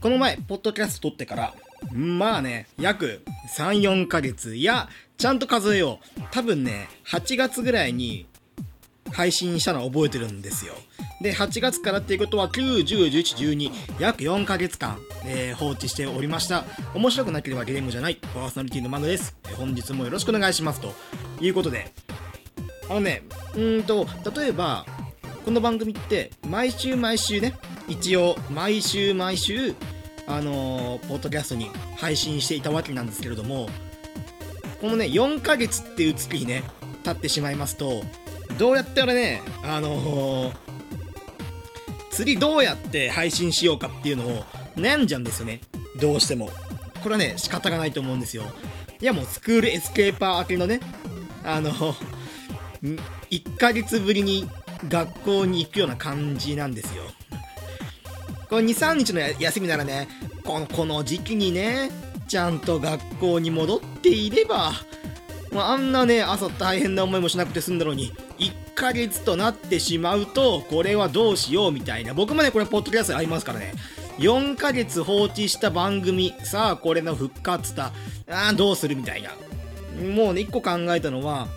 この前、ポッドキャスト撮ってから、まあね、約3、4ヶ月いや、ちゃんと数えよう。多分ね、8月ぐらいに配信したの覚えてるんですよ。で、8月からっていうことは、9、10、11、12、約4ヶ月間、えー放置しておりました。面白くなければゲームじゃない、パーソナリティのマグです。本日もよろしくお願いします。ということで、あのね、うんと、例えば、この番組って、毎週毎週ね、一応、毎週毎週、あのーポッドキャストに配信していたわけなんですけれども、このね、4ヶ月っていう月にね、経ってしまいますと、どうやって俺ね、あのー次どうやって配信しようかっていうのを悩んじゃうんですよね。どうしても。これはね、仕方がないと思うんですよ。いやもうスクールエスケーパー明けのね、あの、1ヶ月ぶりに学校に行くような感じなんですよ。これ2、3日の休みならね、このこの時期にね、ちゃんと学校に戻っていれば、まあ、あんなね、朝大変な思いもしなくて済んだのに、1ヶ月となってしまうと、これはどうしようみたいな。僕もね、これ、ポッドキャストありますからね。4ヶ月放置した番組、さあ、これの復活だ。あーどうするみたいな。もうね、1個考えたのは、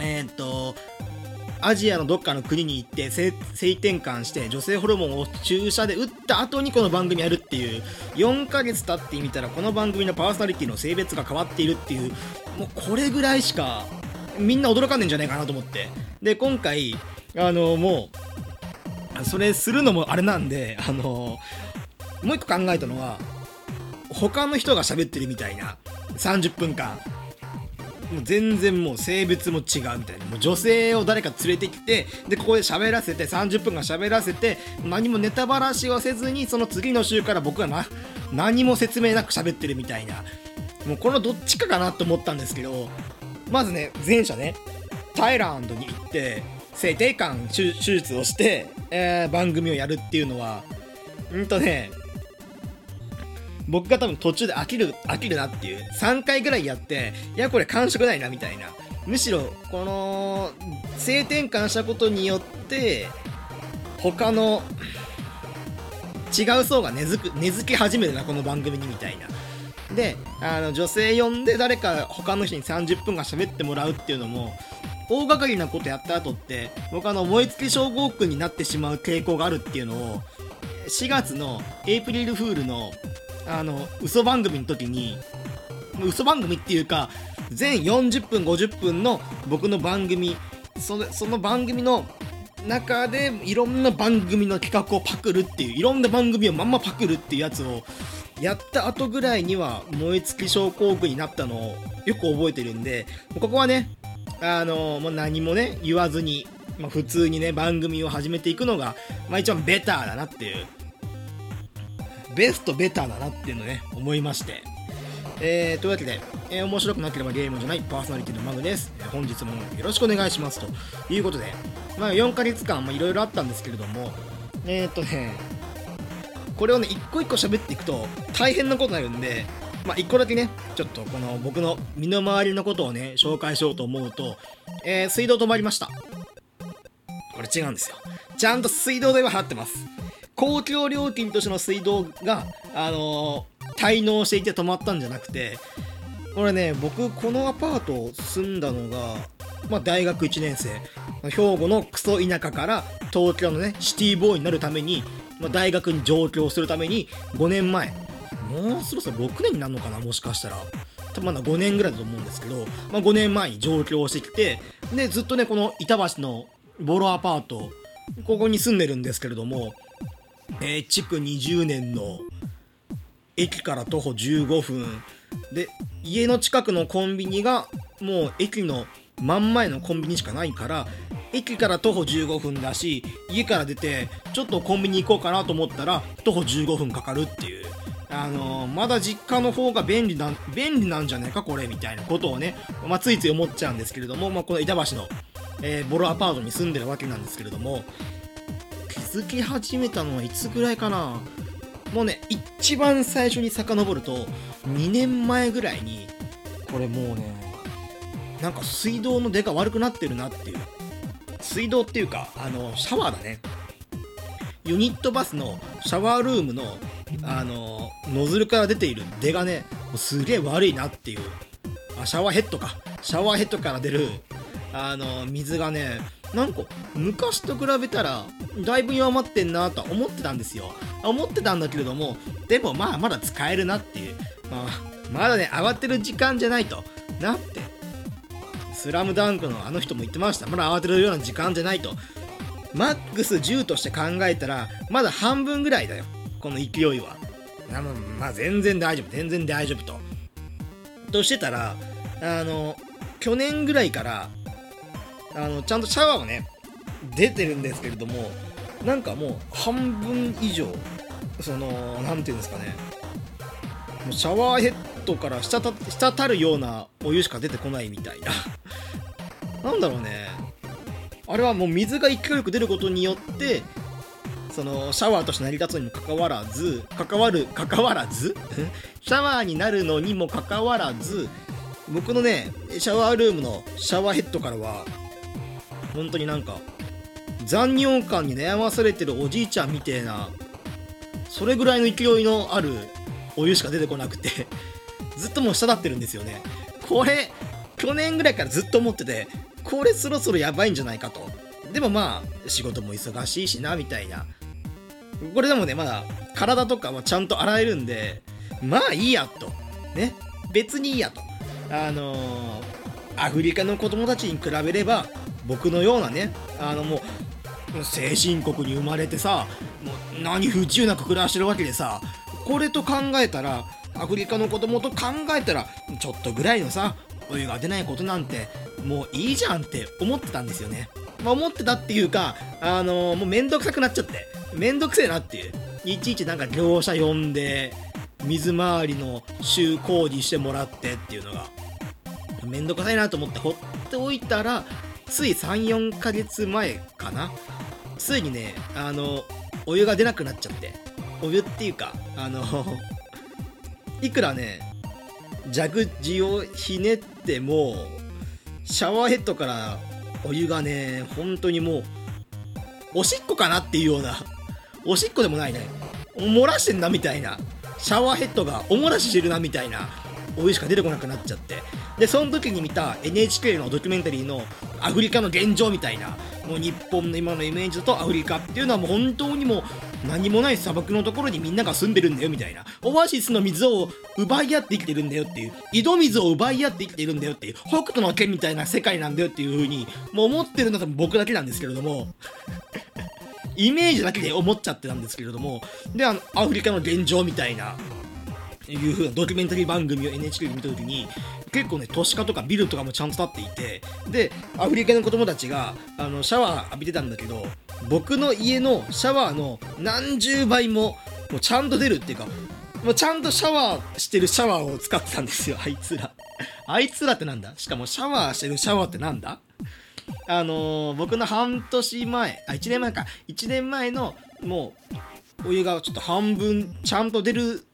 えーっと、アジアのどっかの国に行って性転換して女性ホルモンを注射で打った後にこの番組やるっていう4ヶ月経ってみたらこの番組のパーソナリティの性別が変わっているっていうもうこれぐらいしかみんな驚かんねんじゃないかなと思って。で今回あのもうそれするのもあれなんであのもう一個考えたのは他の人が喋ってるみたいな30分間。もう全然もう性別も違うみたいな。もう女性を誰か連れてきてでここで喋らせて30分間喋らせて何もネタばらしをせずにその次の週から僕がな何も説明なく喋ってるみたいな。もうこのどっちかかなと思ったんですけどまずね前者ねタイランドに行って性転換手手術をして、えー番組をやるっていうのはうんとね僕が多分途中で飽きる飽きるなっていう。3回ぐらいやっていやこれ感触ないなみたいな。むしろこの性転換したことによって他の違う層が根付く根付き始めるなこの番組にみたいな。であの女性呼んで誰か他の人に30分間喋ってもらうっていうのも大掛かりなことやった後って僕あの燃え尽き症候群になってしまう傾向があるっていうのを4月のエイプリルフールのあの嘘番組の時に嘘番組っていうか全40分50分の僕の番組その番組の中でいろんな番組の企画をパクるっていういろんな番組をまんまパクるっていうやつをやった後ぐらいには燃え尽き症候群になったのをよく覚えてるんでここはねあのもう何もね言わずに、まあ、普通にね番組を始めていくのが、まあ、一番ベターだなっていうベストベターだなっていうのね思いましてえー、というわけで、えー面白くなければゲームじゃないパーソナリティのマグです。本日もよろしくお願いします。ということで、まあ、4ヶ月間いろいろあったんですけれども、えー、っとね、これをね、一個一個喋っていくと大変なことになるんで、まあ、一個だけね、ちょっとこの僕の身の回りのことをね、紹介しようと思うと、えー水道止まりました。これ違うんですよ。ちゃんと水道代は払ってます。公共料金としての水道が、あの滞納していて止まったんじゃなくて、これね、僕、このアパートを住んだのが、まあ、大学1年生、兵庫のクソ田舎から東京のね、シティボーイになるために、まあ、大学に上京するために、5年前、もうそろそろ6年になるのかな、もしかしたら。多分まだ5年ぐらいだと思うんですけど、まあ、5年前に上京してきて、で、ずっとね、この板橋のボロアパート、ここに住んでるんですけれども、えー築20年の駅から徒歩15分。で家の近くのコンビニがもう駅の真ん前のコンビニしかないから駅から徒歩15分だし家から出てちょっとコンビニ行こうかなと思ったら徒歩15分かかるっていう。あのーまだ実家の方が便利な便利なんじゃないかこれみたいなことをね、まあ、ついつい思っちゃうんですけれども、まあ、この板橋の、えーボロアパートに住んでるわけなんですけれどもづき始めたのはいつぐらいかな？もうね一番最初に遡ると2年前ぐらいにこれもうねなんか水道の出が悪くなってるなっていう。水道っていうかあのシャワーだね。ユニットバスのシャワールームのあのノズルから出ている出がねもうすげえ悪いなっていう。あシャワーヘッドか。シャワーヘッドから出るあの水がねなんか昔と比べたらだいぶ弱まってんなとは思ってたんですよ。思ってたんだけれどもでもまあまだ使えるなっていう、まあ、まだね慌てる時間じゃないとなって。スラムダンクのあの人も言ってました。まだ慌てるような時間じゃないと。マックス10として考えたらまだ半分ぐらいだよ。この勢いは。まあ全然大丈夫。全然大丈夫と。としてたらあの去年ぐらいからあのちゃんとシャワーがね出てるんですけれどもなんかもう半分以上その何て言うんですかね。もうシャワーヘッドから滴るようなお湯しか出てこないみたいな。なんだろうね。あれはもう水が勢いよく出ることによってそのシャワーとして成り立つにもかかわらず関わる関わらず？シャワーになるのにもかかわらず僕のねシャワールームのシャワーヘッドからは本当になんか残尿感に悩まされてるおじいちゃんみてえなそれぐらいの勢いのあるお湯しか出てこなくて ずっともう滴ってるんですよね。これ去年ぐらいからずっと思っててこれそろそろやばいんじゃないかと。でもまあ仕事も忙しいしなみたいな。これでもねまだ体とかはちゃんと洗えるんでまあいいやと。ね。別にいいやと。あのー、アフリカの子供たちに比べれば僕のようなねあのもう先進国に生まれてさもう何不自由なく暮らしてるわけでさこれと考えたらアフリカの子供と考えたらちょっとぐらいのさお湯が出ないことなんてもういいじゃんって思ってたんですよね。まあ、思ってたっていうか、あのー、もうめんどくさくなっちゃって、めんどくせえなっていう。いちいちなんか業者呼んで、水回りの修工事してもらってっていうのが、めんどくさいなと思って放っておいたら、つい3、4ヶ月前かな。ついにね、あの、お湯が出なくなっちゃって。お湯っていうか、あの、いくらね、蛇口をひねっても、シャワーヘッドからお湯がね、本当にもう、おしっこかなっていうような、おしっこでもないね、漏らしてんなみたいな、シャワーヘッドがお漏らししてるなみたいな、お湯しか出てこなくなっちゃって。でその時に見た NHK のドキュメンタリーのアフリカの現状みたいなもう日本の今のイメージだとアフリカっていうのはもう本当にもう何もない砂漠のところにみんなが住んでるんだよみたいなオアシスの水を奪い合って生きてるんだよっていう井戸水を奪い合って生きてるんだよっていう北斗の剣みたいな世界なんだよっていう風にもう思ってるのは僕だけなんですけれどもイメージだけで思っちゃってたんですけれどもであのアフリカの現状みたいないう風なドキュメンタリー番組を NHK で見た時に結構ね都市化とかビルとかもちゃんと立っていてでアフリカの子供たちがあのシャワー浴びてたんだけど僕の家のシャワーの何十倍ももうちゃんと出るっていうかもうちゃんとシャワーしてるシャワーを使ってたんですよ あいつら。あいつらってなんだ？しかもシャワーしてるシャワーってなんだ？あのー、僕の半年前あ1年前か。1年前のもうお湯がちょっと半分ちゃんと出る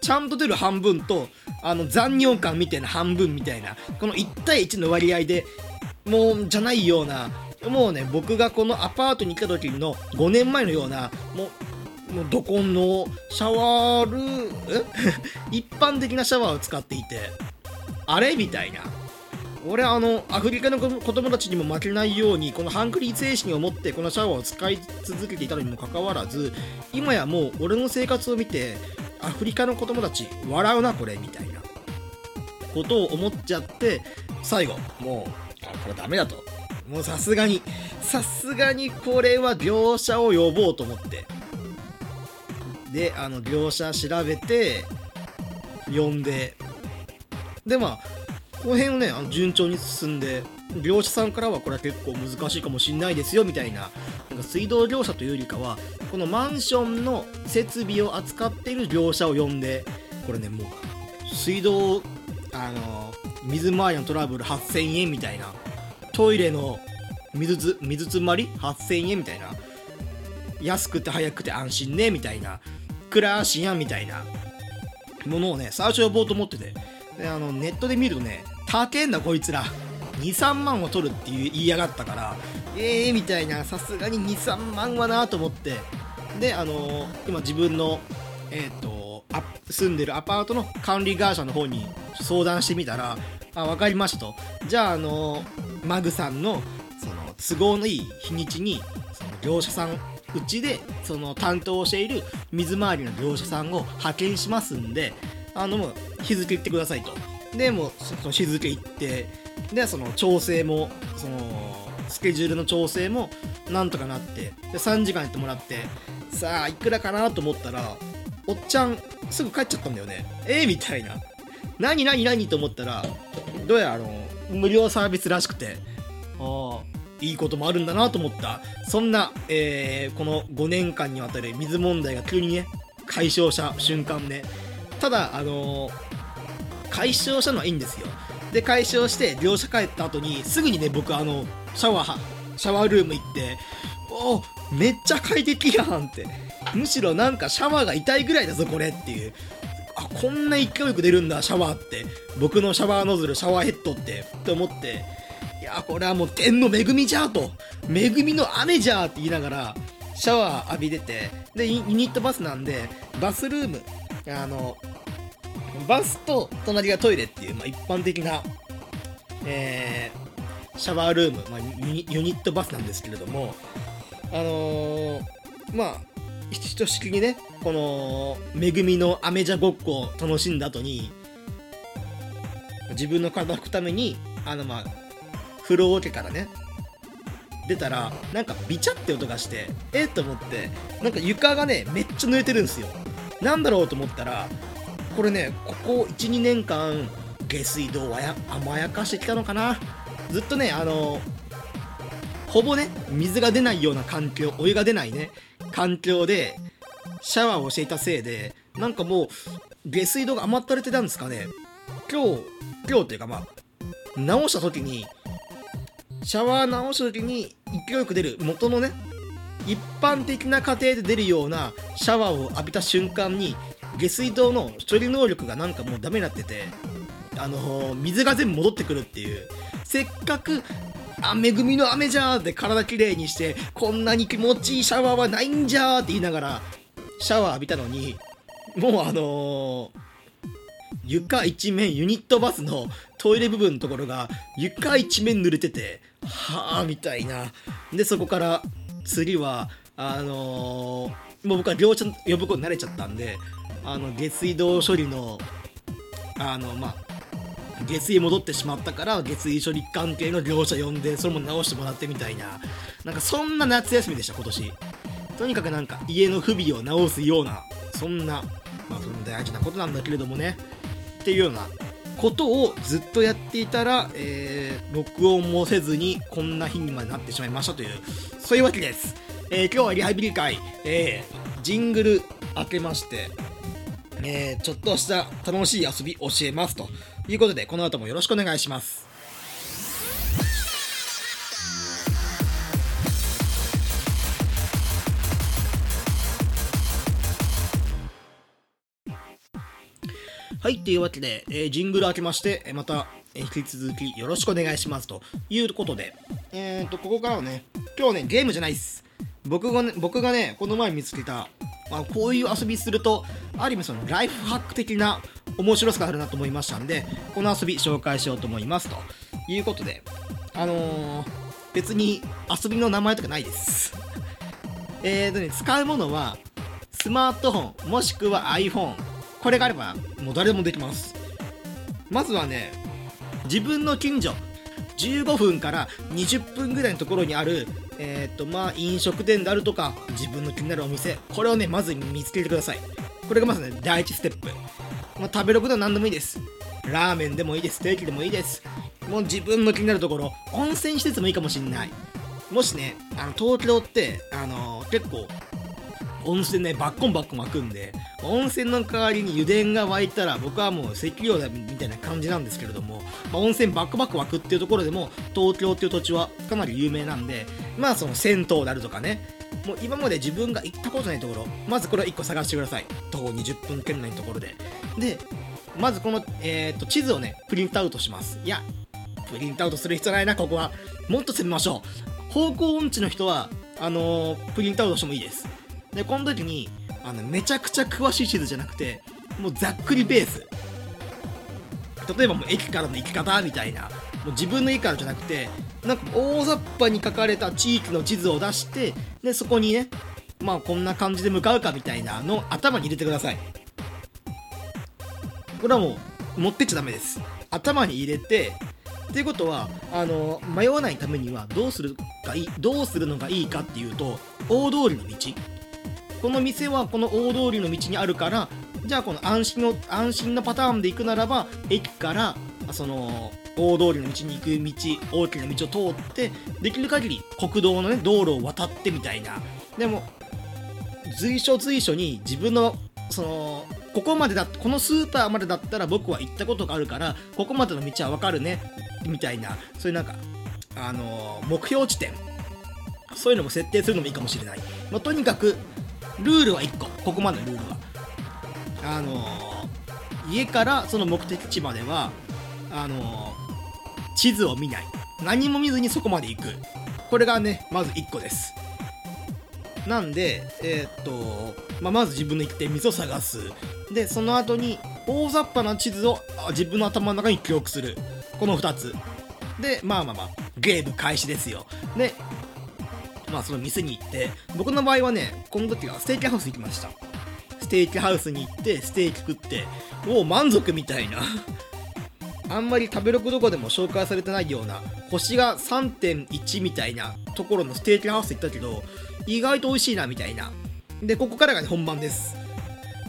ちゃんと出る半分とあの残尿感みたいな半分みたいなこの1対1の割合でもうじゃないようなもうね僕がこのアパートに来た時の5年前のようなもうもうどこのシャワール 一般的なシャワーを使っていてあれ？みたいな。俺あのアフリカの子供たちにも負けないようにこのハングリー精神を持ってこのシャワーを使い続けていたのにもかかわらず今やもう俺の生活を見てアフリカの子供たち笑うなこれみたいな。ことを思っちゃって最後もうあこれダメだと。もうさすがにさすがにこれは業者を呼ぼうと思って。であの業者調べて呼んで。でまあこの辺をねあの順調に進んで。業者さんからはこれは結構難しいかもしんないですよみたいななんか水道業者というよりかはこのマンションの設備を扱っている業者を呼んでこれねもう水道あの水回りのトラブル8000円みたいなトイレの水つ水詰まり8000円みたいな安くて早くて安心ねみたいな暮らしやみたいなものをね最初呼ぼうと思っててであのネットで見るとね高えんだこいつら。23万を取るっていう言いやがったからええー、みたいなさすがに23万はなと思ってであの今自分のえっ、と住んでるアパートの管理会社の方に相談してみたら「あ分かりました」と「じゃああのマグさんのその都合のいい日にちにその業者さんうちでその担当している水回りの業者さんを派遣しますんであのもう日付言ってくださいと。でもうその日付行ってでその調整もそのスケジュールの調整もなんとかなってで3時間やってもらってさあいくらかなと思ったらおっちゃんすぐ帰っちゃったんだよね。えー、みたいな。何何何と思ったらどうやらあの無料サービスらしくてああいいこともあるんだなと思った。そんな、えーこの5年間にわたる水問題が急にね解消した瞬間ね。ただあのー解消したのはいいんですよ。で解消して業者帰った後にすぐにね僕あのシャワーシャワールーム行っておめっちゃ快適やんって。むしろなんかシャワーが痛いぐらいだぞこれっていう。あこんな勢いよく出るんだシャワーって。僕のシャワーノズルシャワーヘッドって。って思って。いやこれはもう天の恵みじゃと。恵みの雨じゃって言いながらシャワー浴びてて。でユニットバスなんでバスルームあのバスと隣がトイレっていう、まあ、一般的な、えーシャワールーム、まあ、ユニットバスなんですけれどもあのーまあひとしきりねこの恵みの雨じゃごっこを楽しんだ後に自分の体を拭くためにあのまあ風呂桶からね出たらなんかビチャって音がしてえっと思ってなんか床がねめっちゃ濡れてるんですよなんだろうと思ったらこれねここ12年間下水道は甘やかしてきたのかな。ずっとねあのほぼね水が出ないような環境お湯が出ないね環境でシャワーをしていたせいでなんかもう下水道が余ったれてたんですかね。今日今日っていうかまあ直した時にシャワー直した時に勢いよく出る元のね一般的な家庭で出るようなシャワーを浴びた瞬間に下水道の処理能力がなんかもうダメになっててあのー水が全部戻ってくるっていう。せっかくあ恵みの雨じゃーって体きれいにしてこんなに気持ちいいシャワーはないんじゃーって言いながらシャワー浴びたのにもうあのー床一面ユニットバスのトイレ部分のところが床一面濡れててはあみたいな。でそこから次はあのーもう僕は業者呼ぶことに慣れちゃったんであの下水道処理のあのまあ下水戻ってしまったから下水処理関係の業者呼んでそれも直してもらってみたいな。なんかそんな夏休みでした今年。とにかくなんか家の不備を直すようなそんなまあそれも大事なことなんだけれどもね。っていうようなことをずっとやっていたら、えー録音もせずにこんな日にまでなってしまいましたというそういうわけです、えー今日はリハビリ会、えージングル開けましてえーちょっとした楽しい遊び教えますと。いうことでこの後もよろしくお願いします。はい、というわけで、えージングル開けまして、えーまた、えー引き続きよろしくお願いしますと。いうことで、えーと、ここからはね、今日ね、ゲームじゃないっす。僕がね、僕がねこの前見つけた、まあ、こういう遊びすると、ある意味そのライフハック的な面白さがあるなと思いましたんで、この遊び紹介しようと思いますということで、あのー別に遊びの名前とかないです。えーとね、使うものは、スマートフォン、もしくは iPhone。これがあれば、もう誰でもできます。まずはね、自分の近所、15分から20分ぐらいのところにある、えっ、と、まあ、飲食店であるとか、自分の気になるお店、これをね、まず見つけてください。これがまずね、第一ステップ。まあ、食べることは何でもいいです。ラーメンでもいいです。ステーキでもいいです。もう自分の気になるところ、温泉施設もいいかもしんない。もしね、あの東京って、あの結構、温泉ね、バッコンバッコン湧くんで、温泉の代わりに油田が湧いたら、僕はもう石油だみたいな感じなんですけれども、まあ、温泉バックバック湧くっていうところでも、東京っていう土地はかなり有名なんで、まあその銭湯であるとかね、もう今まで自分が行ったことないところ、まずこれを1個探してください。徒歩20分圏内のところで。で、まずこの、えー、と地図をね、プリントアウトします。いや、プリントアウトする必要ないな、ここは。もっと攻めましょう。方向音痴の人は、あのープリントアウトしてもいいです。でこの時にあのめちゃくちゃ詳しい地図じゃなくてもうざっくりベース。例えばもう駅からの行き方みたいなもう自分の家からじゃなくてなんか大雑把に書かれた地域の地図を出してでそこにねまあこんな感じで向かうかみたいなのを頭に入れてください。これはもう持ってっちゃダメです。頭に入れてっていうことはあの迷わないためにはどうするかいどうするのがいいかっていうと大通りの道。この店はこの大通りの道にあるからじゃあこの安心の安心のパターンで行くならば駅からその大通りの道に行く道大きな道を通ってできる限り国道のね道路を渡ってみたいな。でも随所随所に自分のそのここまでだこのスーパーまでだったら僕は行ったことがあるからここまでの道はわかるねみたいな。そういうなんかあの目標地点。そういうのも設定するのもいいかもしれない、まあ、とにかくルールは1個。ここまでのルールは。あの家からその目的地まではあの地図を見ない。何も見ずにそこまで行く。これがねまず1個です。なんでえー、っと、まあ、まず自分の行って店を探す。でその後に大雑把な地図を自分の頭の中に記憶する。この2つ。でまあまあまあゲーム開始ですよ。でまあその店に行って僕の場合はねこの時はステーキハウス行きました。ステーキハウスに行ってステーキ食っておお満足みたいな。あんまり食べログどこでも紹介されてないような星が3.1みたいなところのステーキハウス行ったけど意外と美味しいなみたいな。でここからがね本番です。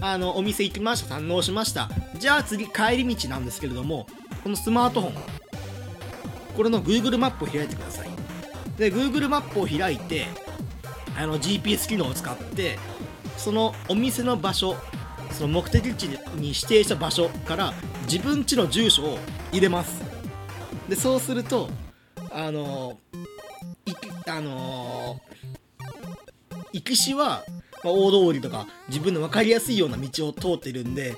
あのお店行きました。堪能しました。じゃあ次帰り道なんですけれどもこのスマートフォン。これの Google マップを開いてください。で Google マップを開いてあの GPS 機能を使ってそのお店の場所その目的地に指定した場所から自分家の住所を入れます。でそうするとあのいあの行きしは、まあ、大通りとか自分の分かりやすいような道を通ってるんで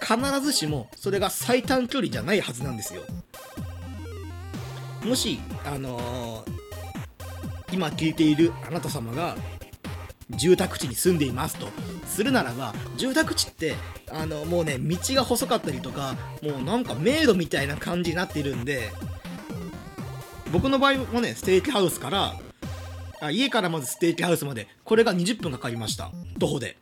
必ずしもそれが最短距離じゃないはずなんですよ。もしあのー、今聞いているあなた様が住宅地に住んでいますと。するならば住宅地ってあのもうね道が細かったりとかもうなんか迷路みたいな感じになっているんで僕の場合もねステーキハウスからあ家からまずステーキハウスまでこれが20分かかりました。徒歩で。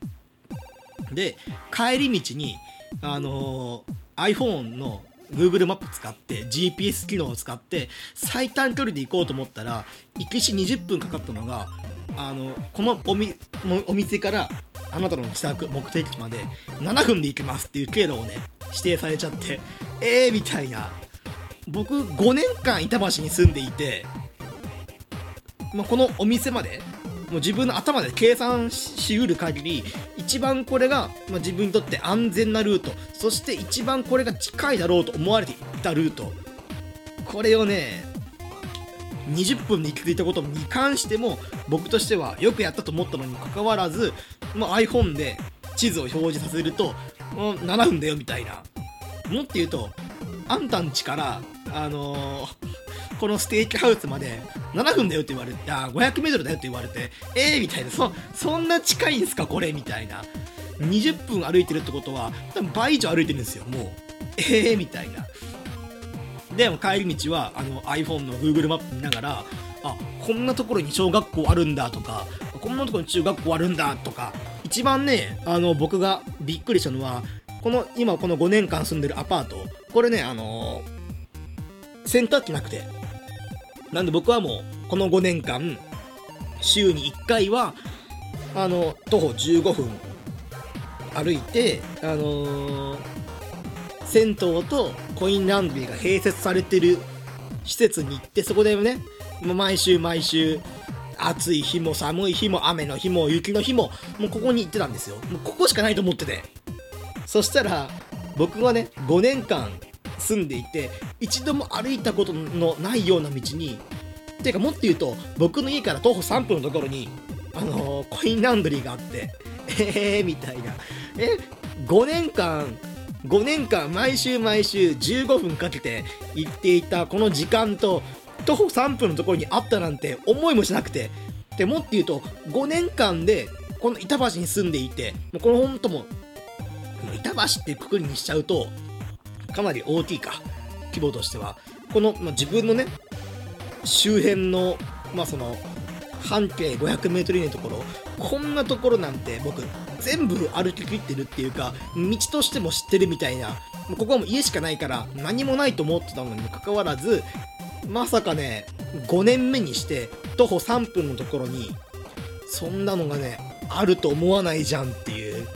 で帰り道にあのー、iPhone の Google マップ使って GPS 機能を使って最短距離で行こうと思ったら行きし20分かかったのがあのこのおみお店からあなたの自宅目的地まで7分で行きますっていう経路をね指定されちゃってえーみたいな。僕5年間板橋に住んでいて、まあ、このお店までもう自分の頭で計算しうる限り一番これが、まあ、自分にとって安全なルート。そして一番これが近いだろうと思われていたルート。これをね20分で行き着いたことに関しても僕としてはよくやったと思ったのにもかかわらず、まあ、iPhone で地図を表示させるとうん7分だよみたいな。もっと言うとあんたんちからあのー、このステーキハウスまで7分だよって言われてあ 500m だよって言われてえー、みたいなそそんな近いんすかこれみたいな。20分歩いてるってことは多分倍以上歩いてるんですよもう。えー、みたいな。でも帰り道はあの iPhone の Google マップ見ながらあこんなところに小学校あるんだとかこんなところに中学校あるんだとか一番ねあの僕がびっくりしたのはこの今この5年間住んでるアパートこれねあの洗濯機なくて。なんで僕はもうこの5年間週に1回はあの徒歩15分歩いてあのー銭湯とコインランドリーが併設されてる施設に行ってそこでね毎週毎週暑い日も寒い日も雨の日も雪の日ももうここに行ってたんですよ。もうここしかないと思ってて。そしたら僕はね5年間住んでいて一度も歩いたことのないような道にていうかもっと言うと僕の家から徒歩3分のところにあのー、コインランドリーがあってえーみたいな。え5年間5年間毎週毎週15分かけて行っていたこの時間と徒歩3分のところにあったなんて思いもしなくて。でもって言うと5年間でこの板橋に住んでいてもうこの本とも板橋っていうくくりにしちゃうとかなり大きいか。規模としてはこの、まあ、自分のね周辺のまあその半径 500m 以内のところこんなところなんて僕全部歩き切ってるっていうか道としても知ってるみたいなここはもう家しかないから何もないと思ってたのにもかかわらずまさかね5年目にして徒歩3分のところにそんなのがねあると思わないじゃんっていう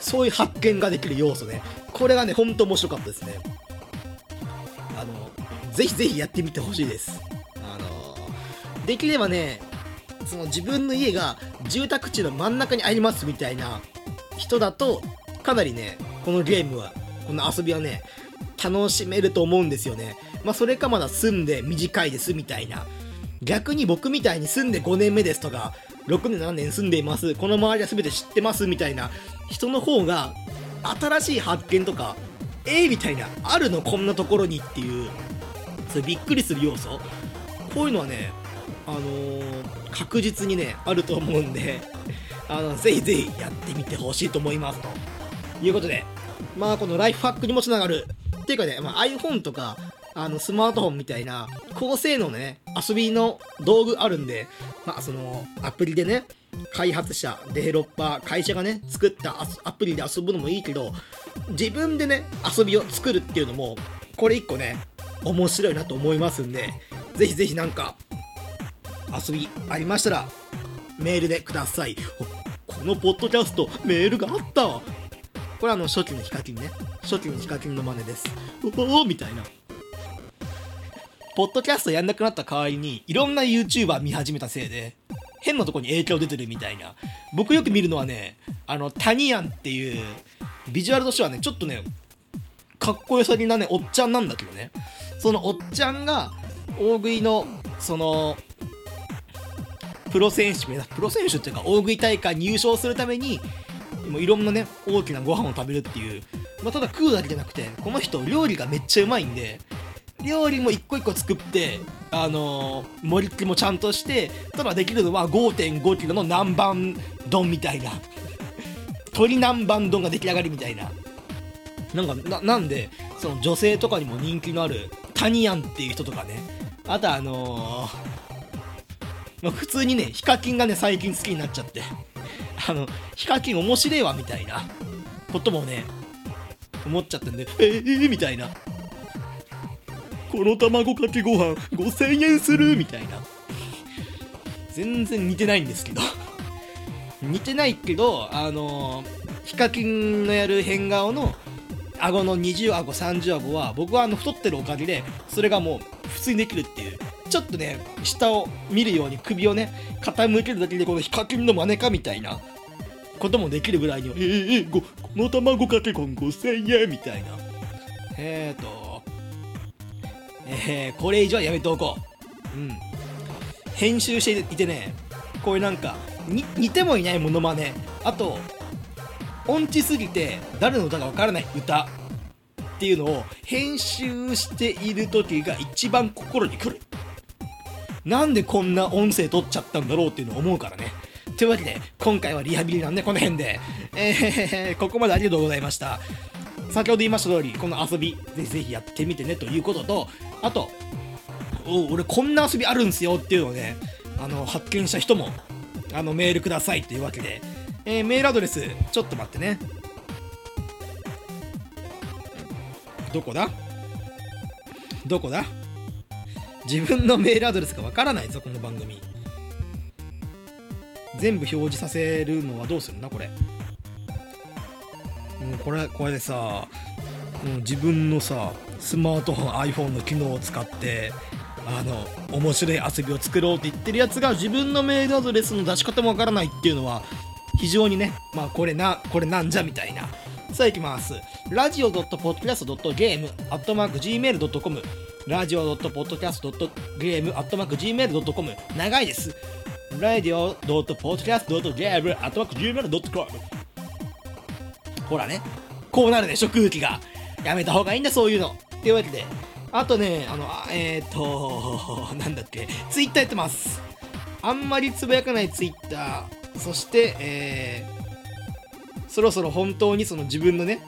そういう発見ができる要素ね。これがねほんと面白かったですね。ぜひぜひやってみてほしいです。あのできればねその自分の家が住宅地の真ん中にありますみたいな人だとかなりねこのゲームはこの遊びはね楽しめると思うんですよね。まあそれかまだ住んで短いですみたいな。逆に僕みたいに住んで5年目ですとか6年7年住んでいます。この周りは全て知ってますみたいな人の方が新しい発見とかえー、みたいなあるのこんなところにっていう。そうびっくりする要素。こういうのはねあのー、確実にねあると思うんで あのぜひぜひやってみてほしいと思いますと。いうことでまあこのライフハックにもつながる。っていうかね、まあ、iPhone とかあのスマートフォンみたいな高性能ね遊びの道具あるんでまあそのアプリでね開発者デベロッパー会社がね作ったアプリで遊ぶのもいいけど自分でね遊びを作るっていうのもこれ一個ね面白いなと思いますんでぜひぜひなんか遊びありましたらメールでください。このポッドキャストメールがあった。これあの初期のヒカキンね。初期のヒカキンの真似です。おおみたいな。ポッドキャストやんなくなった代わりにいろんな YouTuber 見始めたせいで変なとこに影響出てるみたいな。僕よく見るのはねあのタニアンっていうビジュアルとしてはねちょっとねかっこよさげなねおっちゃんなんだけどね。そのおっちゃんが大食いのそのプロ選手プロ選手っていうか大食い大会に優勝するためにもういろんなね大きなご飯を食べるっていう、まあ、ただ食うだけじゃなくてこの人料理がめっちゃうまいんで料理も一個一個作ってあのー、盛り付けもちゃんとしてただできるのは5 5キロの南蛮丼みたいな鶏南蛮丼が出来上がりみたいな。なんかななんでその女性とかにも人気のあるタニアンっていう人とかね。あとあのー、まあ、普通にねヒカキンがね最近好きになっちゃって。あのヒカキン面白いわみたいなこともね思っちゃってんでえー、みたいな。この卵かけご飯5000円するみたいな。全然似てないんですけど。似てないけどあのヒカキンのやる変顔の顎の20顎30顎は僕はあの太ってるおかげでそれがもう普通にできるっていうちょっとね下を見るように首をね傾けるだけでこのヒカキンの真似かみたいなこともできるぐらいにえー、この卵かけご飯5000円みたいなえーとえー、これ以上はやめておこう。うん。編集していてね、こういうなんか、似てもいないものまね、あと、音痴すぎて誰の歌かわからない歌っていうのを編集している時が一番心にくる。なんでこんな音声取っちゃったんだろうっていうのを思うからね。というわけで、今回はリハビリなんでこの辺で、えー、ここまでありがとうございました。先ほど言いました通り、この遊び、ぜひぜひやってみてねということと、あと、俺こんな遊びあるんすよっていうのをね、あの、発見した人も、あの、メールくださいというわけで、えー、メールアドレス、ちょっと待ってね。どこだ？どこだ？自分のメールアドレスがわからないぞ、この番組。全部表示させるのはどうするんだこれ。もうこれ、これでさ、もう自分のさ、スマートフォン iPhone の機能を使ってあの面白い遊びを作ろうって言ってるやつが自分のメールアドレスの出し方もわからないっていうのは非常にねまあこれなこれなんじゃみたいな。さあいきます。ラジオ .podcast.game.gmail.com ラジオ .podcast.game.gmail.com 長いです。ラジオ .podcast.game.gmail.com ほらねこうなるでしょ空気が。やめた方がいいんだそういうの。っていうわけで、あとね、あの、えっ、ー、と、なんだっけ、ツイッターやってます。あんまりつぶやかないツイッター、そして、えーそろそろ本当にその自分のね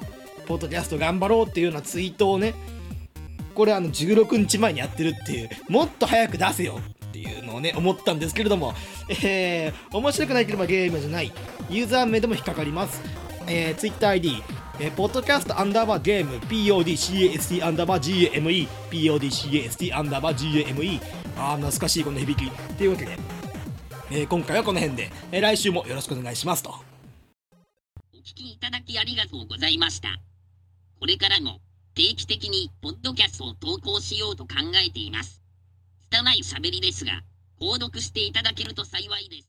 ポッドキャスト頑張ろうっていうようなツイートをねこれあの16日前にやってるっていうもっと早く出せよっていうのをね思ったんですけれども、えー面白くなければゲームじゃないユーザー名でも引っかかります、えー、TwitterID えー、ポッドキャストアンダーバーゲーム PODCAST アンダーバー GAME PODCAST アンダーバー GAME あー懐かしいこの響き。というわけで、えー今回はこの辺で、えー来週もよろしくお願いしますとお聞きいただきありがとうございました。これからも定期的にポッドキャストを投稿しようと考えています。拙い喋りですが、購読していただけると幸いです。